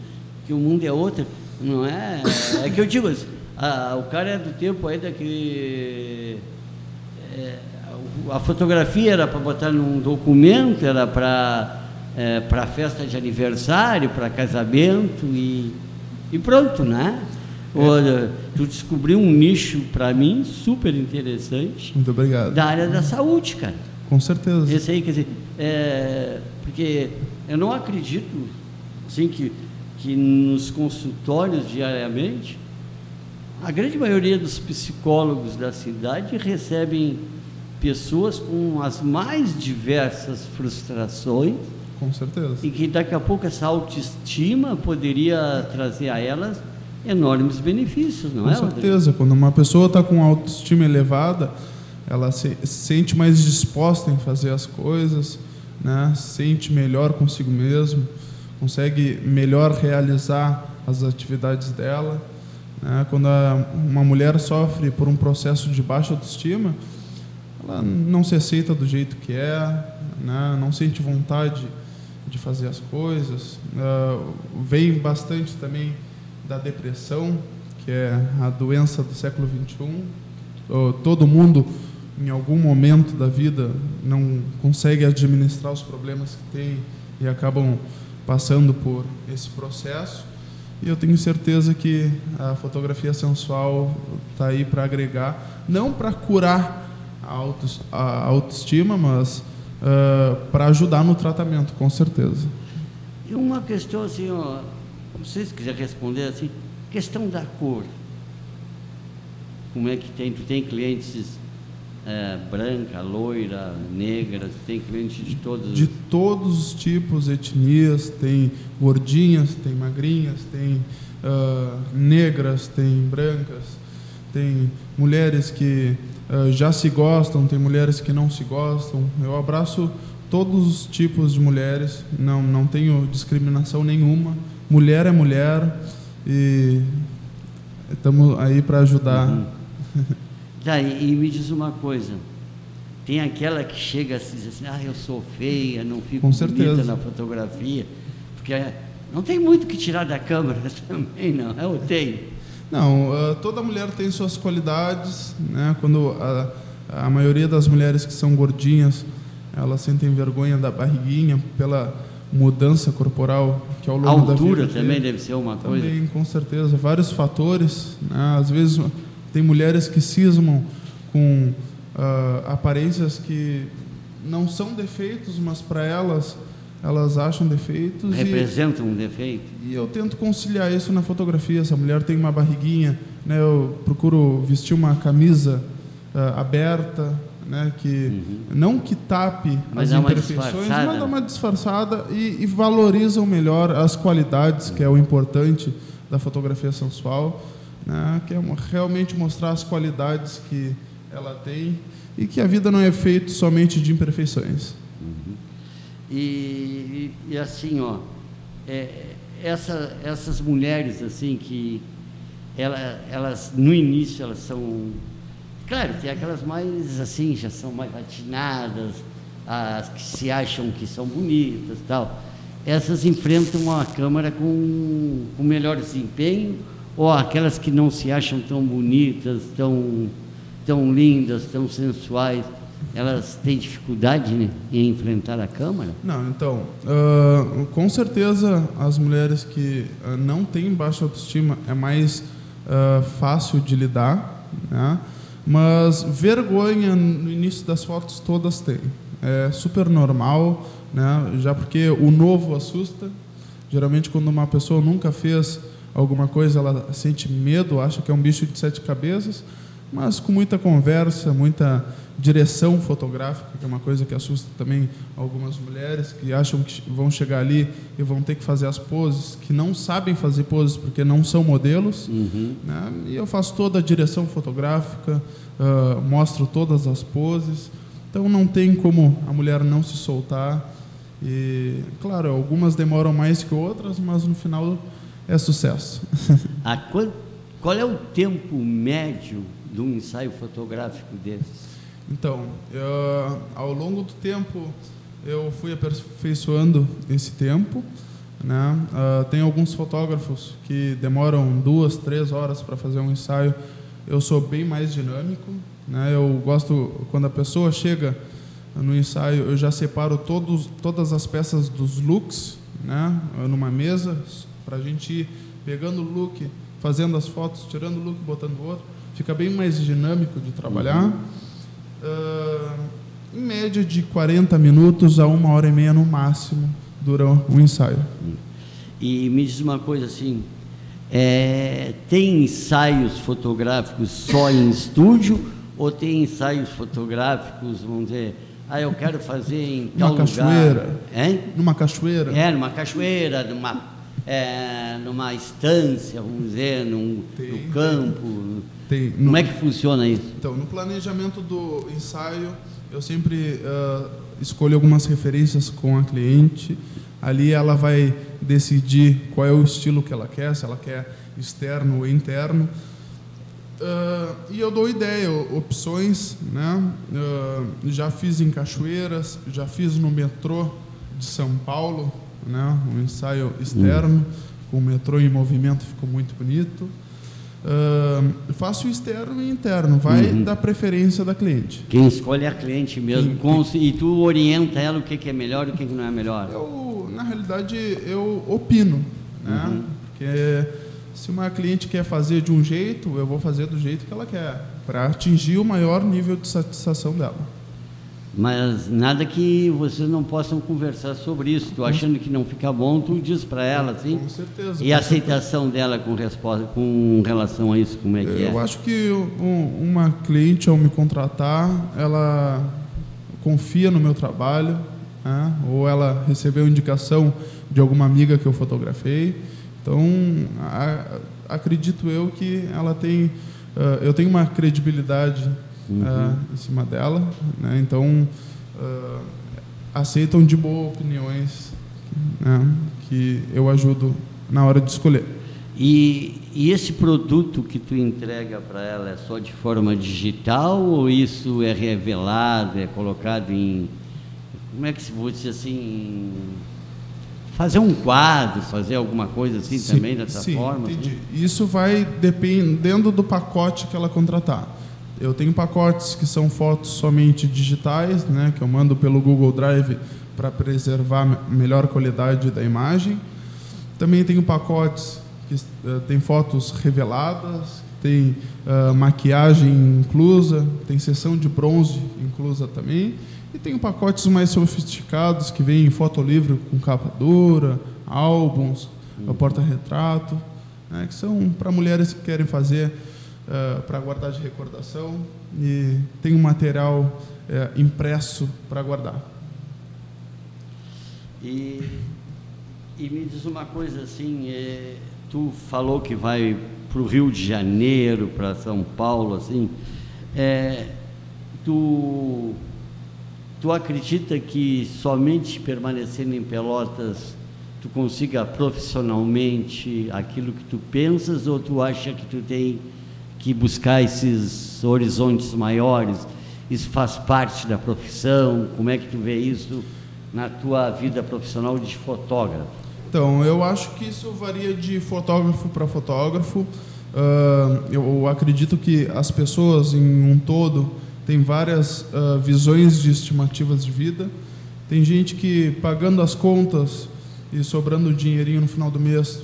que o mundo é outro. Não é? É que eu digo, a, o cara é do tempo ainda que é, a fotografia era para botar num documento, era para é, para festa de aniversário, para casamento e, e pronto, né? Olha, tu descobriu um nicho para mim super interessante. Muito obrigado. Da área da saúde, cara. Com certeza. Esse aí, quer dizer, é, porque eu não acredito, assim, que, que nos consultórios diariamente, a grande maioria dos psicólogos da cidade recebem pessoas com as mais diversas frustrações. Com certeza. E que daqui a pouco essa autoestima poderia trazer a elas enormes benefícios, não com é? Com certeza. Quando uma pessoa está com autoestima elevada, ela se sente mais disposta em fazer as coisas, né? sente melhor consigo mesmo, consegue melhor realizar as atividades dela. Né? Quando a, uma mulher sofre por um processo de baixa autoestima, ela não se aceita do jeito que é, né? não sente vontade de fazer as coisas. Uh, vem bastante também da depressão, que é a doença do século 21. todo mundo em algum momento da vida não consegue administrar os problemas que tem e acabam passando por esse processo. E eu tenho certeza que a fotografia sensual está aí para agregar, não para curar a autoestima, mas uh, para ajudar no tratamento, com certeza. E uma questão assim, ó, não sei se quiser responder assim, questão da cor. Como é que tem? Tu tem clientes é, branca, loira, negra, tem cliente de todos De todos os tipos, etnias, tem gordinhas, tem magrinhas, tem uh, negras, tem brancas, tem mulheres que uh, já se gostam, tem mulheres que não se gostam. Eu abraço todos os tipos de mulheres, não, não tenho discriminação nenhuma. Mulher é mulher e estamos aí para ajudar. Uhum. Tá, e, e, me diz uma coisa. Tem aquela que chega assim, diz assim, ah, eu sou feia, não fico Com bonita certeza. na fotografia. Porque não tem muito que tirar da câmera também, não. Eu tenho. Não, uh, toda mulher tem suas qualidades, né? Quando a, a maioria das mulheres que são gordinhas, elas sentem vergonha da barriguinha pela mudança corporal que ao longo a altura da vida também deve ser uma coisa. Também, com certeza, vários fatores. Né? Às vezes tem mulheres que cismam com uh, aparências que não são defeitos, mas para elas elas acham defeitos. Representam e, um defeito. E eu tento conciliar isso na fotografia. Se a mulher tem uma barriguinha, né, eu procuro vestir uma camisa uh, aberta, né, que uhum. não que tape mas as imperfeições, mas dá uma disfarçada e, e valorizam melhor as qualidades, que é o importante da fotografia sensual, né, que é realmente mostrar as qualidades que ela tem e que a vida não é feita somente de imperfeições. Uhum. E, e, assim, ó, é, essa, essas mulheres assim que ela, elas no início elas são Claro, tem aquelas mais assim, já são mais atinadas, as que se acham que são bonitas tal. Essas enfrentam a Câmara com, com melhor desempenho, ou aquelas que não se acham tão bonitas, tão, tão lindas, tão sensuais, elas têm dificuldade né, em enfrentar a Câmara? Não, então, uh, com certeza as mulheres que uh, não têm baixa autoestima é mais uh, fácil de lidar, né? Mas vergonha no início das fotos todas têm. É super normal, né? já porque o novo assusta. Geralmente, quando uma pessoa nunca fez alguma coisa, ela sente medo, acha que é um bicho de sete cabeças. Mas com muita conversa, muita direção fotográfica, que é uma coisa que assusta também algumas mulheres que acham que vão chegar ali e vão ter que fazer as poses, que não sabem fazer poses porque não são modelos. Uhum. Né? E eu faço toda a direção fotográfica, uh, mostro todas as poses. Então não tem como a mulher não se soltar. E, claro, algumas demoram mais que outras, mas no final é sucesso. A qual, qual é o tempo médio de um ensaio fotográfico desses? Então, eu, ao longo do tempo, eu fui aperfeiçoando esse tempo. Né? Uh, tem alguns fotógrafos que demoram duas, três horas para fazer um ensaio. Eu sou bem mais dinâmico. Né? Eu gosto, quando a pessoa chega no ensaio, eu já separo todos, todas as peças dos looks né? numa mesa, para a gente ir pegando o look, fazendo as fotos, tirando o look, botando o outro. Fica bem mais dinâmico de trabalhar. Uhum uh, em média de 40 minutos a uma hora e meia no máximo dura o ensaio. E me diz uma coisa assim, é, tem ensaios fotográficos só em estúdio ou tem ensaios fotográficos, vamos dizer, ah, eu quero fazer em tal Numa cachoeira. Hein? Numa cachoeira. É, numa cachoeira, numa, é, numa estância, vamos dizer, num, tem, no campo. Tem, Como no, é que funciona isso? Então, no planejamento do ensaio, eu sempre uh, escolho algumas referências com a cliente. Ali ela vai decidir qual é o estilo que ela quer, se ela quer externo ou interno. Uh, e eu dou ideia, opções, né? Uh, já fiz em Cachoeiras, já fiz no metrô de São Paulo, né? Um ensaio externo hum. com o metrô em movimento, ficou muito bonito. Uh, faço externo e interno, vai uhum. da preferência da cliente. Quem escolhe é a cliente mesmo. Quem, quem... E tu orienta ela o que, que é melhor e o que, que não é melhor? Eu, na realidade, eu opino. Né? Uhum. Porque se uma cliente quer fazer de um jeito, eu vou fazer do jeito que ela quer, para atingir o maior nível de satisfação dela. Mas nada que vocês não possam conversar sobre isso. Tu achando que não fica bom, tu diz para ela, assim. Com certeza. E a aceitação dela com resposta, com relação a isso, como é que é? Eu acho que um- uma cliente ao me contratar, ela confia no meu trabalho, né? ou ela recebeu indicação de alguma amiga que eu fotografei. Então, a- acredito eu que ela tem, ah, eu tenho uma credibilidade ah, em cima dela, né? Então, ah, aceitam de boa opiniões né? que eu ajudo na hora de escolher. E, e esse produto que tu entrega para ela é só de forma digital ou isso é revelado, é colocado em. Como é que se dizer assim? Fazer um quadro, fazer alguma coisa assim Sim, também dessa sim, forma? Entendi. assim? Isso vai dependendo do pacote que ela contratar. Eu tenho pacotes que são fotos somente digitais, né, que eu mando pelo Google Drive para preservar me- melhor qualidade da imagem. Também tenho pacotes que eh, tem fotos reveladas, tem ah, maquiagem inclusa, tem sessão de bronze inclusa também. E tenho pacotes mais sofisticados que vêm em fotolivro com capa dura, álbuns, porta-retrato, né, que são para mulheres que querem fazer para guardar de recordação e tem um material eh, impresso para guardar. E, e me diz uma coisa assim, é, tu falou que vai para o Rio de Janeiro, para São Paulo, assim, é, tu, tu acredita que somente permanecendo em Pelotas tu consiga profissionalmente aquilo que tu pensas ou tu acha que tu tem que buscar esses horizontes maiores? Isso faz parte da profissão? Como é que tu vê isso na tua vida profissional de fotógrafo? Então, eu acho que isso varia de fotógrafo para fotógrafo. Ah, eu acredito que as pessoas, em um todo, têm várias ah, visões de estimativas de vida. Tem gente que, pagando as contas e sobrando dinheirinho no final do mês,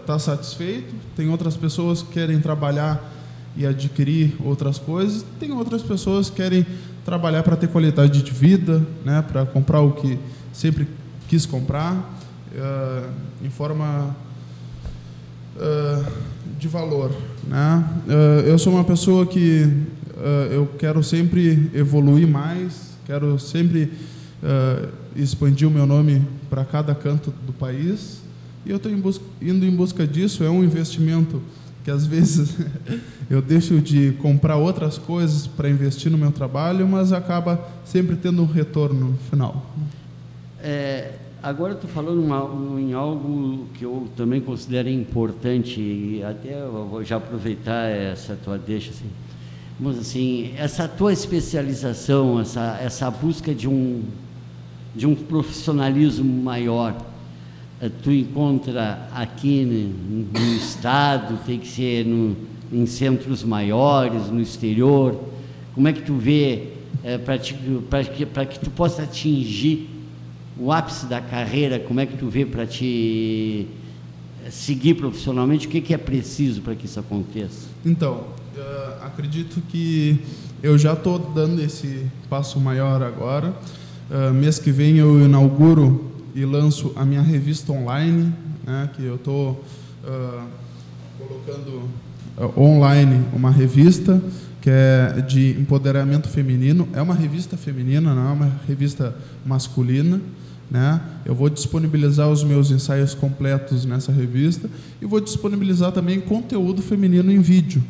está satisfeito. Tem outras pessoas que querem trabalhar e adquirir outras coisas. Tem outras pessoas que querem trabalhar para ter qualidade de vida, né, para comprar o que sempre quis comprar, eh, em forma eh, de valor. Né? Eh, eu sou uma pessoa que eu quero sempre evoluir mais, quero sempre expandir o meu nome para cada canto do país e eu estou indo em busca disso. É um investimento que às vezes eu deixo de comprar outras coisas para investir no meu trabalho, mas acaba sempre tendo um retorno no final. É, agora estou falando em algo que eu também considero importante e até vou já aproveitar essa tua deixa assim. Mas assim, essa tua especialização, essa, essa busca de um, de um profissionalismo maior, tu encontra aqui no, no estado, tem que ser no, em centros maiores, no exterior? Como é que tu vê é, para que, que tu possa atingir o ápice da carreira? Como é que tu vê para te seguir profissionalmente? O que, que é preciso para que isso aconteça? Então, uh, acredito que eu já estou dando esse passo maior agora. Uh, mês que vem eu inauguro e lanço a minha revista online, né, que eu estou uh, colocando uh, online uma revista que é de empoderamento feminino. É uma revista feminina, não é uma revista masculina. Né? Eu vou disponibilizar os meus ensaios completos nessa revista e vou disponibilizar também conteúdo feminino em vídeo.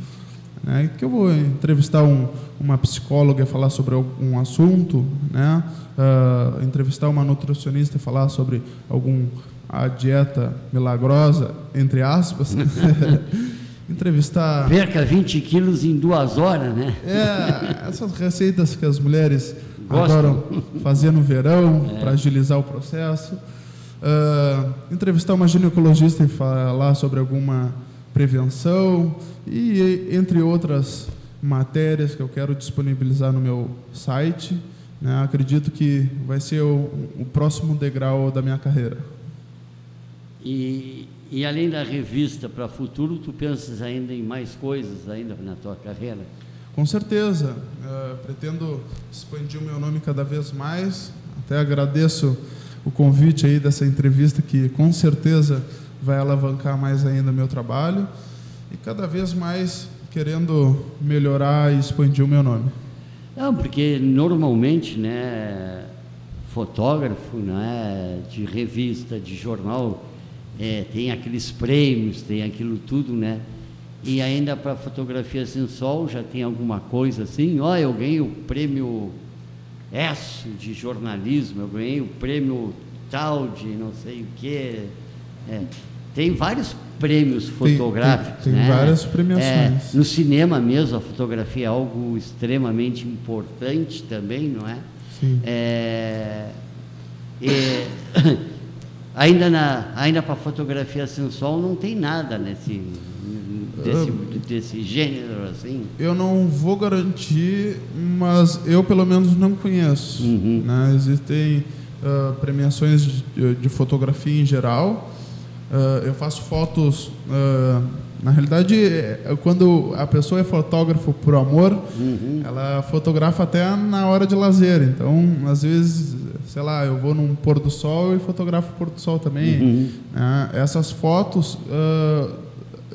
Né? Que eu vou entrevistar um, uma psicóloga e falar sobre algum assunto, né? Uh, entrevistar uma nutricionista e falar sobre algum a dieta milagrosa, entre aspas. entrevistar. Perca 20 quilos em duas horas, né? É, essas receitas que as mulheres Gostam. adoram fazer no verão é. para agilizar o processo. Uh, entrevistar uma ginecologista e falar sobre alguma prevenção e entre outras matérias que eu quero disponibilizar no meu site. Né? Acredito que vai ser o, o próximo degrau da minha carreira. E, e além da revista para futuro, tu pensas ainda em mais coisas ainda na tua carreira? Com certeza. Uh, pretendo expandir o meu nome cada vez mais. Até agradeço o convite aí dessa entrevista que com certeza vai alavancar mais ainda o meu trabalho e cada vez mais querendo melhorar e expandir o meu nome. Não, porque normalmente, né, fotógrafo, né, de revista, de jornal, é, tem aqueles prêmios, tem aquilo tudo, né? E ainda para fotografia sensual já tem alguma coisa assim, ó, oh, eu ganhei o prêmio ESSO de jornalismo, eu ganhei o prêmio tal de não sei o quê. É, tem vários prêmios fotográficos. Tem, tem, tem né? várias premiações. É, no cinema mesmo, a fotografia é algo extremamente importante também, não é? Sim. É, é, ainda na, ainda para fotografia sensual não tem nada nesse desse, desse gênero assim. Eu não vou garantir, mas eu pelo menos não conheço. Uhum. Né? Existem uh, premiações de, de, fotografia em geral. Uh, eu faço fotos. Uh, na realidade, é, quando a pessoa é fotógrafo por amor, uhum. ela fotografa até na hora de lazer. Então, às vezes, sei lá, eu vou num pôr do sol e fotografo o pôr do sol também. Uhum. Né? essas fotos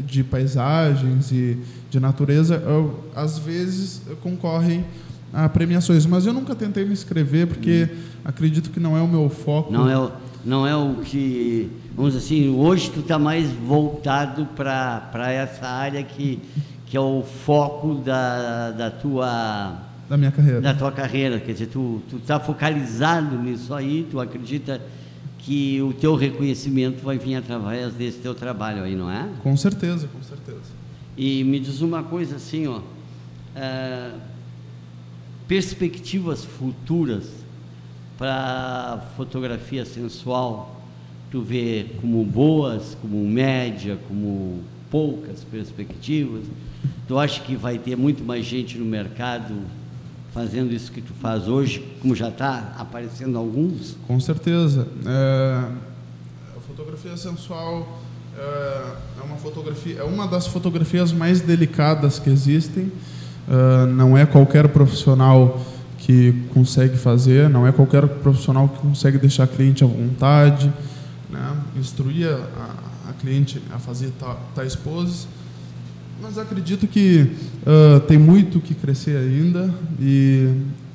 de paisagens e de natureza, eu, às vezes concorrem a premiações, mas eu nunca tentei me inscrever porque uhum. acredito que não é o meu foco. Não é o não é o que, vamos dizer assim, hoje tu está mais voltado para essa área que, que é o foco da, da tua da minha carreira. Da tua carreira, quer dizer, tu tu está focalizado nisso aí, tu acredita que o teu reconhecimento vai vir através desse teu trabalho aí, não é? Com certeza, com certeza. E me diz uma coisa assim, ó, é, perspectivas futuras para fotografia sensual, tu vê como boas, como média, como poucas perspectivas? Tu acha que vai ter muito mais gente no mercado fazendo isso que tu faz hoje, como já está aparecendo alguns? Com certeza. É, a fotografia sensual é, é uma fotografia, é uma das fotografias mais delicadas que existem. É, não é qualquer profissional que consegue fazer, não é qualquer profissional que consegue deixar a cliente à vontade, né? instruir a, a cliente a fazer tais poses. Mas acredito que uh, tem muito que crescer ainda e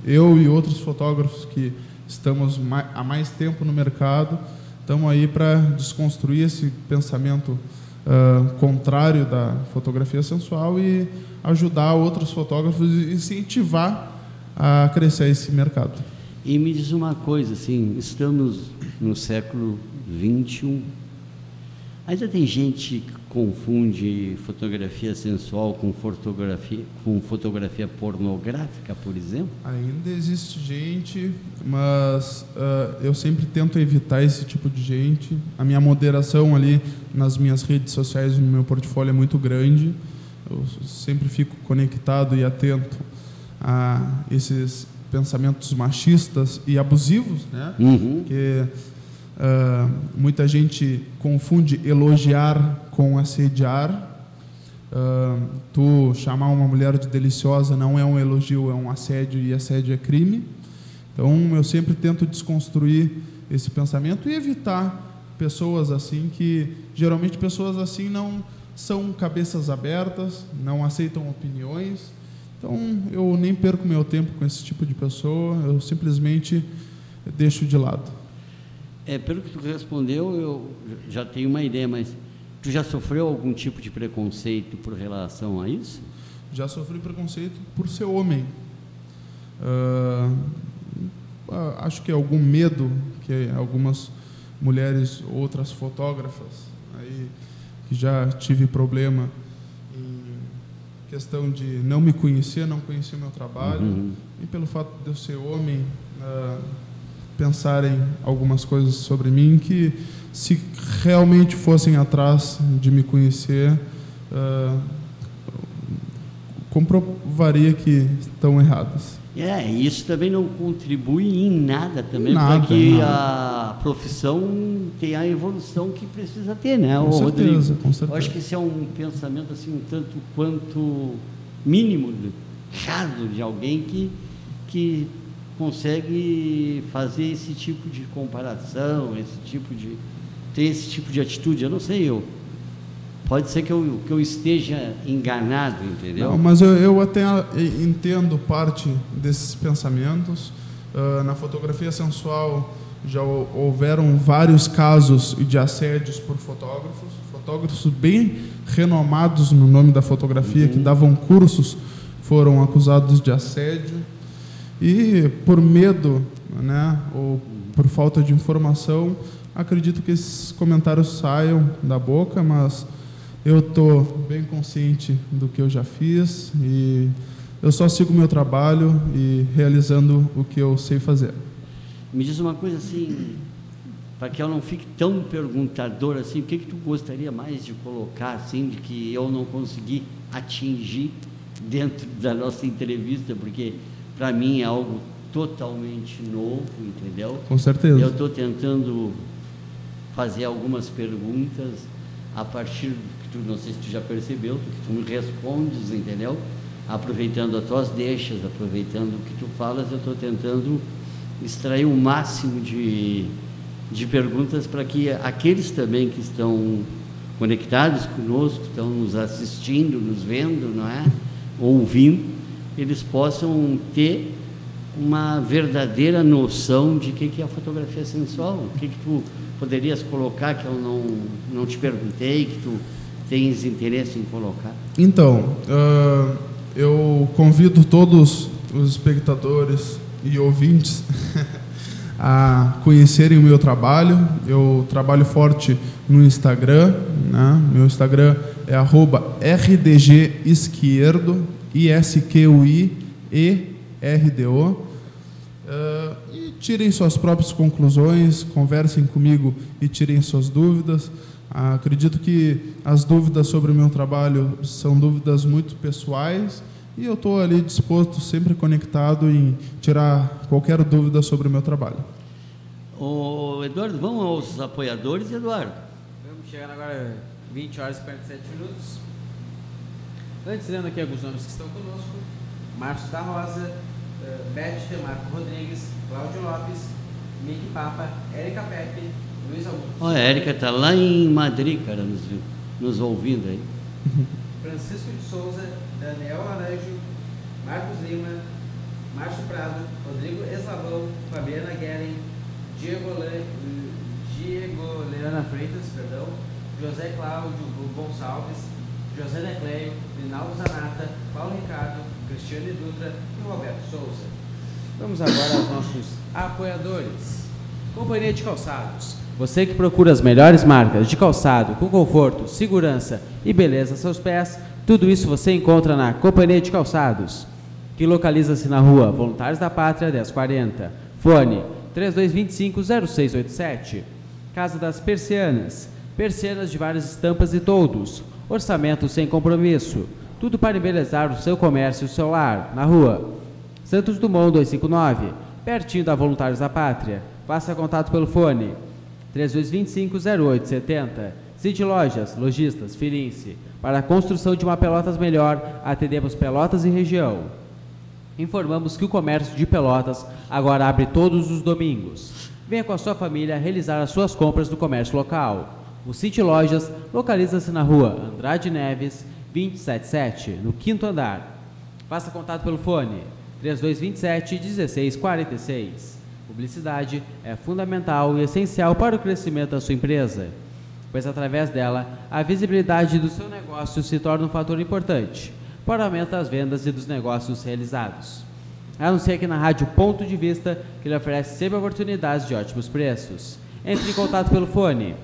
eu e outros fotógrafos que estamos há mais tempo no mercado estamos aí para desconstruir esse pensamento uh, contrário da fotografia sensual e ajudar outros fotógrafos e incentivar a crescer esse mercado. E me diz uma coisa, assim, estamos no século 21. Ainda tem gente que confunde fotografia sensual com fotografia, com fotografia pornográfica, por exemplo? Ainda existe gente, mas uh, eu sempre tento evitar esse tipo de gente. A minha moderação ali nas minhas redes sociais, no meu portfólio é muito grande. Eu sempre fico conectado e atento a esses pensamentos machistas e abusivos, né? Uhum. Que uh, muita gente confunde elogiar com assediar. Uh, tu chamar uma mulher de deliciosa não é um elogio, é um assédio e assédio é crime. Então eu sempre tento desconstruir esse pensamento e evitar pessoas assim que geralmente pessoas assim não são cabeças abertas, não aceitam opiniões então, eu nem perco meu tempo com esse tipo de pessoa, eu simplesmente deixo de lado. É, pelo que tu respondeu, eu já tenho uma ideia, mas tu já sofreu algum tipo de preconceito por relação a isso? Já sofri preconceito por ser homem. Uh, acho que algum medo que algumas mulheres, outras fotógrafas, aí que já tive problema questão de não me conhecer, não conhecer o meu trabalho, uhum. e pelo fato de eu ser homem, uh, pensarem algumas coisas sobre mim que, se realmente fossem atrás de me conhecer, uh, comprovaria que estão erradas. É, isso também não contribui em nada também para que nada. a profissão tenha a evolução que precisa ter, né, com certeza, Rodrigo? Com certeza. Eu acho que esse é um pensamento assim um tanto quanto mínimo raro de alguém que, que consegue fazer esse tipo de comparação, esse tipo de ter esse tipo de atitude. Eu não sei eu. Pode ser que eu, que eu esteja enganado, entendeu? Não, mas eu, eu até entendo parte desses pensamentos. Uh, na fotografia sensual já houveram vários casos de assédios por fotógrafos, fotógrafos bem renomados no nome da fotografia, uhum. que davam cursos, foram acusados de assédio. E por medo, né, ou por falta de informação, acredito que esses comentários saiam da boca, mas eu estou bem consciente do que eu já fiz e eu só sigo o meu trabalho e realizando o que eu sei fazer. Me diz uma coisa assim, para que eu não fique tão perguntador assim, o que, que tu gostaria mais de colocar assim, de que eu não consegui atingir dentro da nossa entrevista, porque para mim é algo totalmente novo, entendeu? Com certeza. Eu estou tentando fazer algumas perguntas a partir que tu, não sei se tu já percebeu, que tu me respondes, entendeu? Aproveitando as tuas deixas, aproveitando o que tu falas, eu estou tentando extrair o máximo de, de perguntas para que aqueles também que estão conectados conosco, estão nos assistindo, nos vendo, não é? Ouvindo, eles possam ter uma verdadeira noção de que, que é a fotografia sensual, o que, que tu poderias colocar que eu não, não te perguntei, que tu tens interesse em colocar? Então, uh, eu convido todos os espectadores e ouvintes a conhecerem o meu trabalho. Eu trabalho forte no Instagram, né? meu Instagram é rdgesquierdo, I-S-Q-U-I-E-R-D-O. Uh, e tirem suas próprias conclusões, conversem comigo e tirem suas dúvidas. Uh, acredito que as dúvidas sobre o meu trabalho são dúvidas muito pessoais e eu estou ali disposto, sempre conectado em tirar qualquer dúvida sobre o meu trabalho. O Eduardo, vamos aos apoiadores, Eduardo. Vamos chegando agora 20 horas e 47 minutos. Antes, lendo aqui alguns nomes que estão conosco: Márcio da Rosa, uh, Beth Demarco Rodrigues, Cláudio Lopes, Mick Papa, Érica Pepe, Luiz Augusto. Olha, a Érica está lá em Madrid, cara, nos, nos ouvindo aí. Francisco de Souza, Daniel Laranjo, Marcos Lima, Márcio Prado, Rodrigo Eslavão, Fabiana Gueren, Diego, Le... Diego Leana Freitas, perdão, José Cláudio Gonçalves, José Necleio, Rinaldo Zanata, Paulo Ricardo, Cristiane Dutra e Roberto Souza. Vamos agora aos nossos apoiadores. Companhia de Calçados. Você que procura as melhores marcas de calçado com conforto, segurança e beleza aos seus pés, tudo isso você encontra na Companhia de Calçados, que localiza-se na rua Voluntários da Pátria 1040. Fone 3225-0687. Casa das Persianas. Persianas de várias estampas e todos Orçamento sem compromisso. Tudo para embelezar o seu comércio e o seu lar. Na rua Santos Dumont 259, pertinho da Voluntários da Pátria. Faça contato pelo fone 3225-0870. City Lojas, Lojistas, Firenze. Para a construção de uma Pelotas melhor, atendemos Pelotas e região. Informamos que o comércio de Pelotas agora abre todos os domingos. Venha com a sua família realizar as suas compras no comércio local. O City Lojas localiza-se na rua Andrade Neves, 277, no quinto andar. Faça contato pelo fone 3227 1646. Publicidade é fundamental e essencial para o crescimento da sua empresa, pois através dela a visibilidade do seu negócio se torna um fator importante para o aumento das vendas e dos negócios realizados. A não ser aqui na Rádio Ponto de Vista, que lhe oferece sempre oportunidades de ótimos preços. Entre em contato pelo fone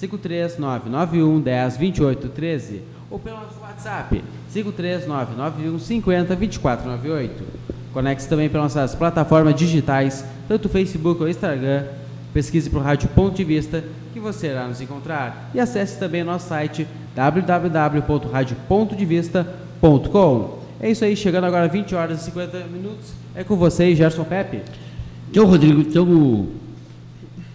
53991 10 28 13 ou pelo nosso WhatsApp 53991 50 24 98. Conecte-se também pelas nossas plataformas digitais, tanto Facebook ou Instagram. Pesquise por Rádio Ponto de Vista que você irá nos encontrar. E acesse também o nosso site www.radiopontodevista.com. É isso aí, chegando agora 20 horas e 50 minutos. É com vocês, Gerson Pepe. Então, Rodrigo, estamos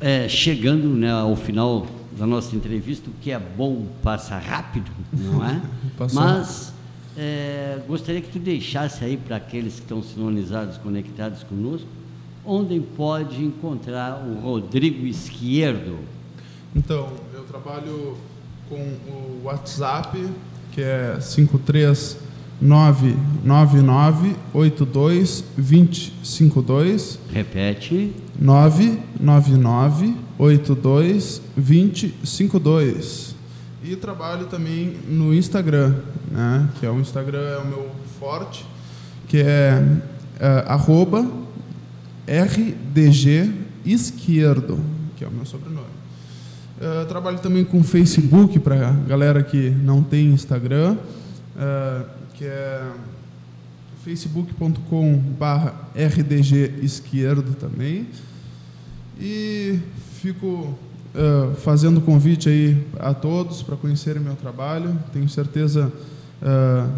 é, chegando né, ao final da nossa entrevista, o que é bom passa rápido, não é? Mas é, gostaria que tu deixasse aí para aqueles que estão sinonizados, conectados conosco, onde pode encontrar o Rodrigo Esquerdo. Então, eu trabalho com o WhatsApp, que é 53999822052. Repete. 999822052. E trabalho também no Instagram, né? Que é o Instagram é o meu forte, que é, é arroba RDG esquerdo, que é o meu sobrenome. Uh, trabalho também com Facebook para galera que não tem Instagram, uh, que é facebook.com/barra rdg esquerdo também. E fico uh, fazendo convite aí a todos para conhecerem meu trabalho. Tenho certeza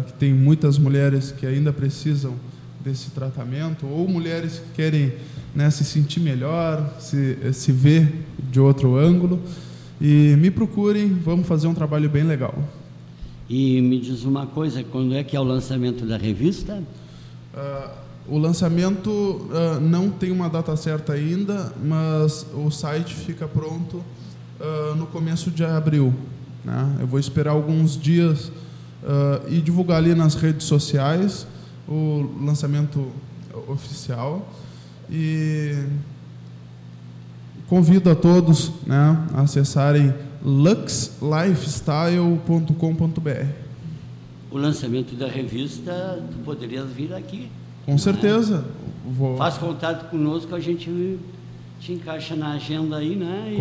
que tem muitas mulheres que ainda precisam desse tratamento ou mulheres que querem né, se sentir melhor, se, se ver de outro ângulo. E me procurem, vamos fazer um trabalho bem legal. E me diz uma coisa, quando é que é o lançamento da revista? Uh, o lançamento uh, não tem uma data certa ainda, mas o site fica pronto uh, no começo de abril. Né? Eu vou esperar alguns dias e divulgar ali nas redes sociais o lançamento oficial. E Convido a todos né, a acessarem luxlifestyle.com.br. O lançamento da revista, tu poderias vir aqui. Com certeza. Vou... Faz contato conosco, a gente te encaixa na agenda aí, né?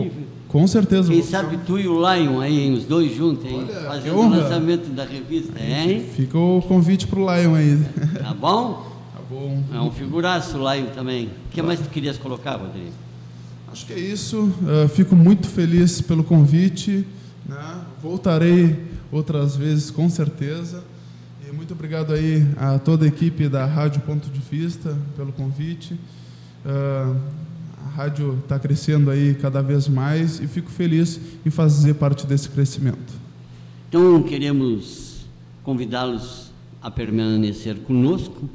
Com, com certeza. Quem sabe tu e o Lion aí, os dois juntos, hein? Olha, fazendo o lançamento da revista, hein? Fica o convite para o Lion aí. Tá bom? Tá bom. É um figuraço o Lion também. O que mais tu querias colocar, Rodrigo? Acho que é isso. Uh, fico muito feliz pelo convite. Né? Voltarei outras vezes, com certeza. E muito obrigado aí a toda a equipe da Rádio Ponto de Vista pelo convite. Uh, rádio está crescendo aí cada vez mais e fico feliz em fazer parte desse crescimento. Então, queremos convidá-los a permanecer conosco.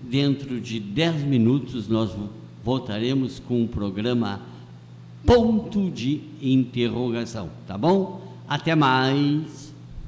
Dentro de 10 minutos, nós voltaremos com o programa ponto de interrogação, tá bom? Até mais.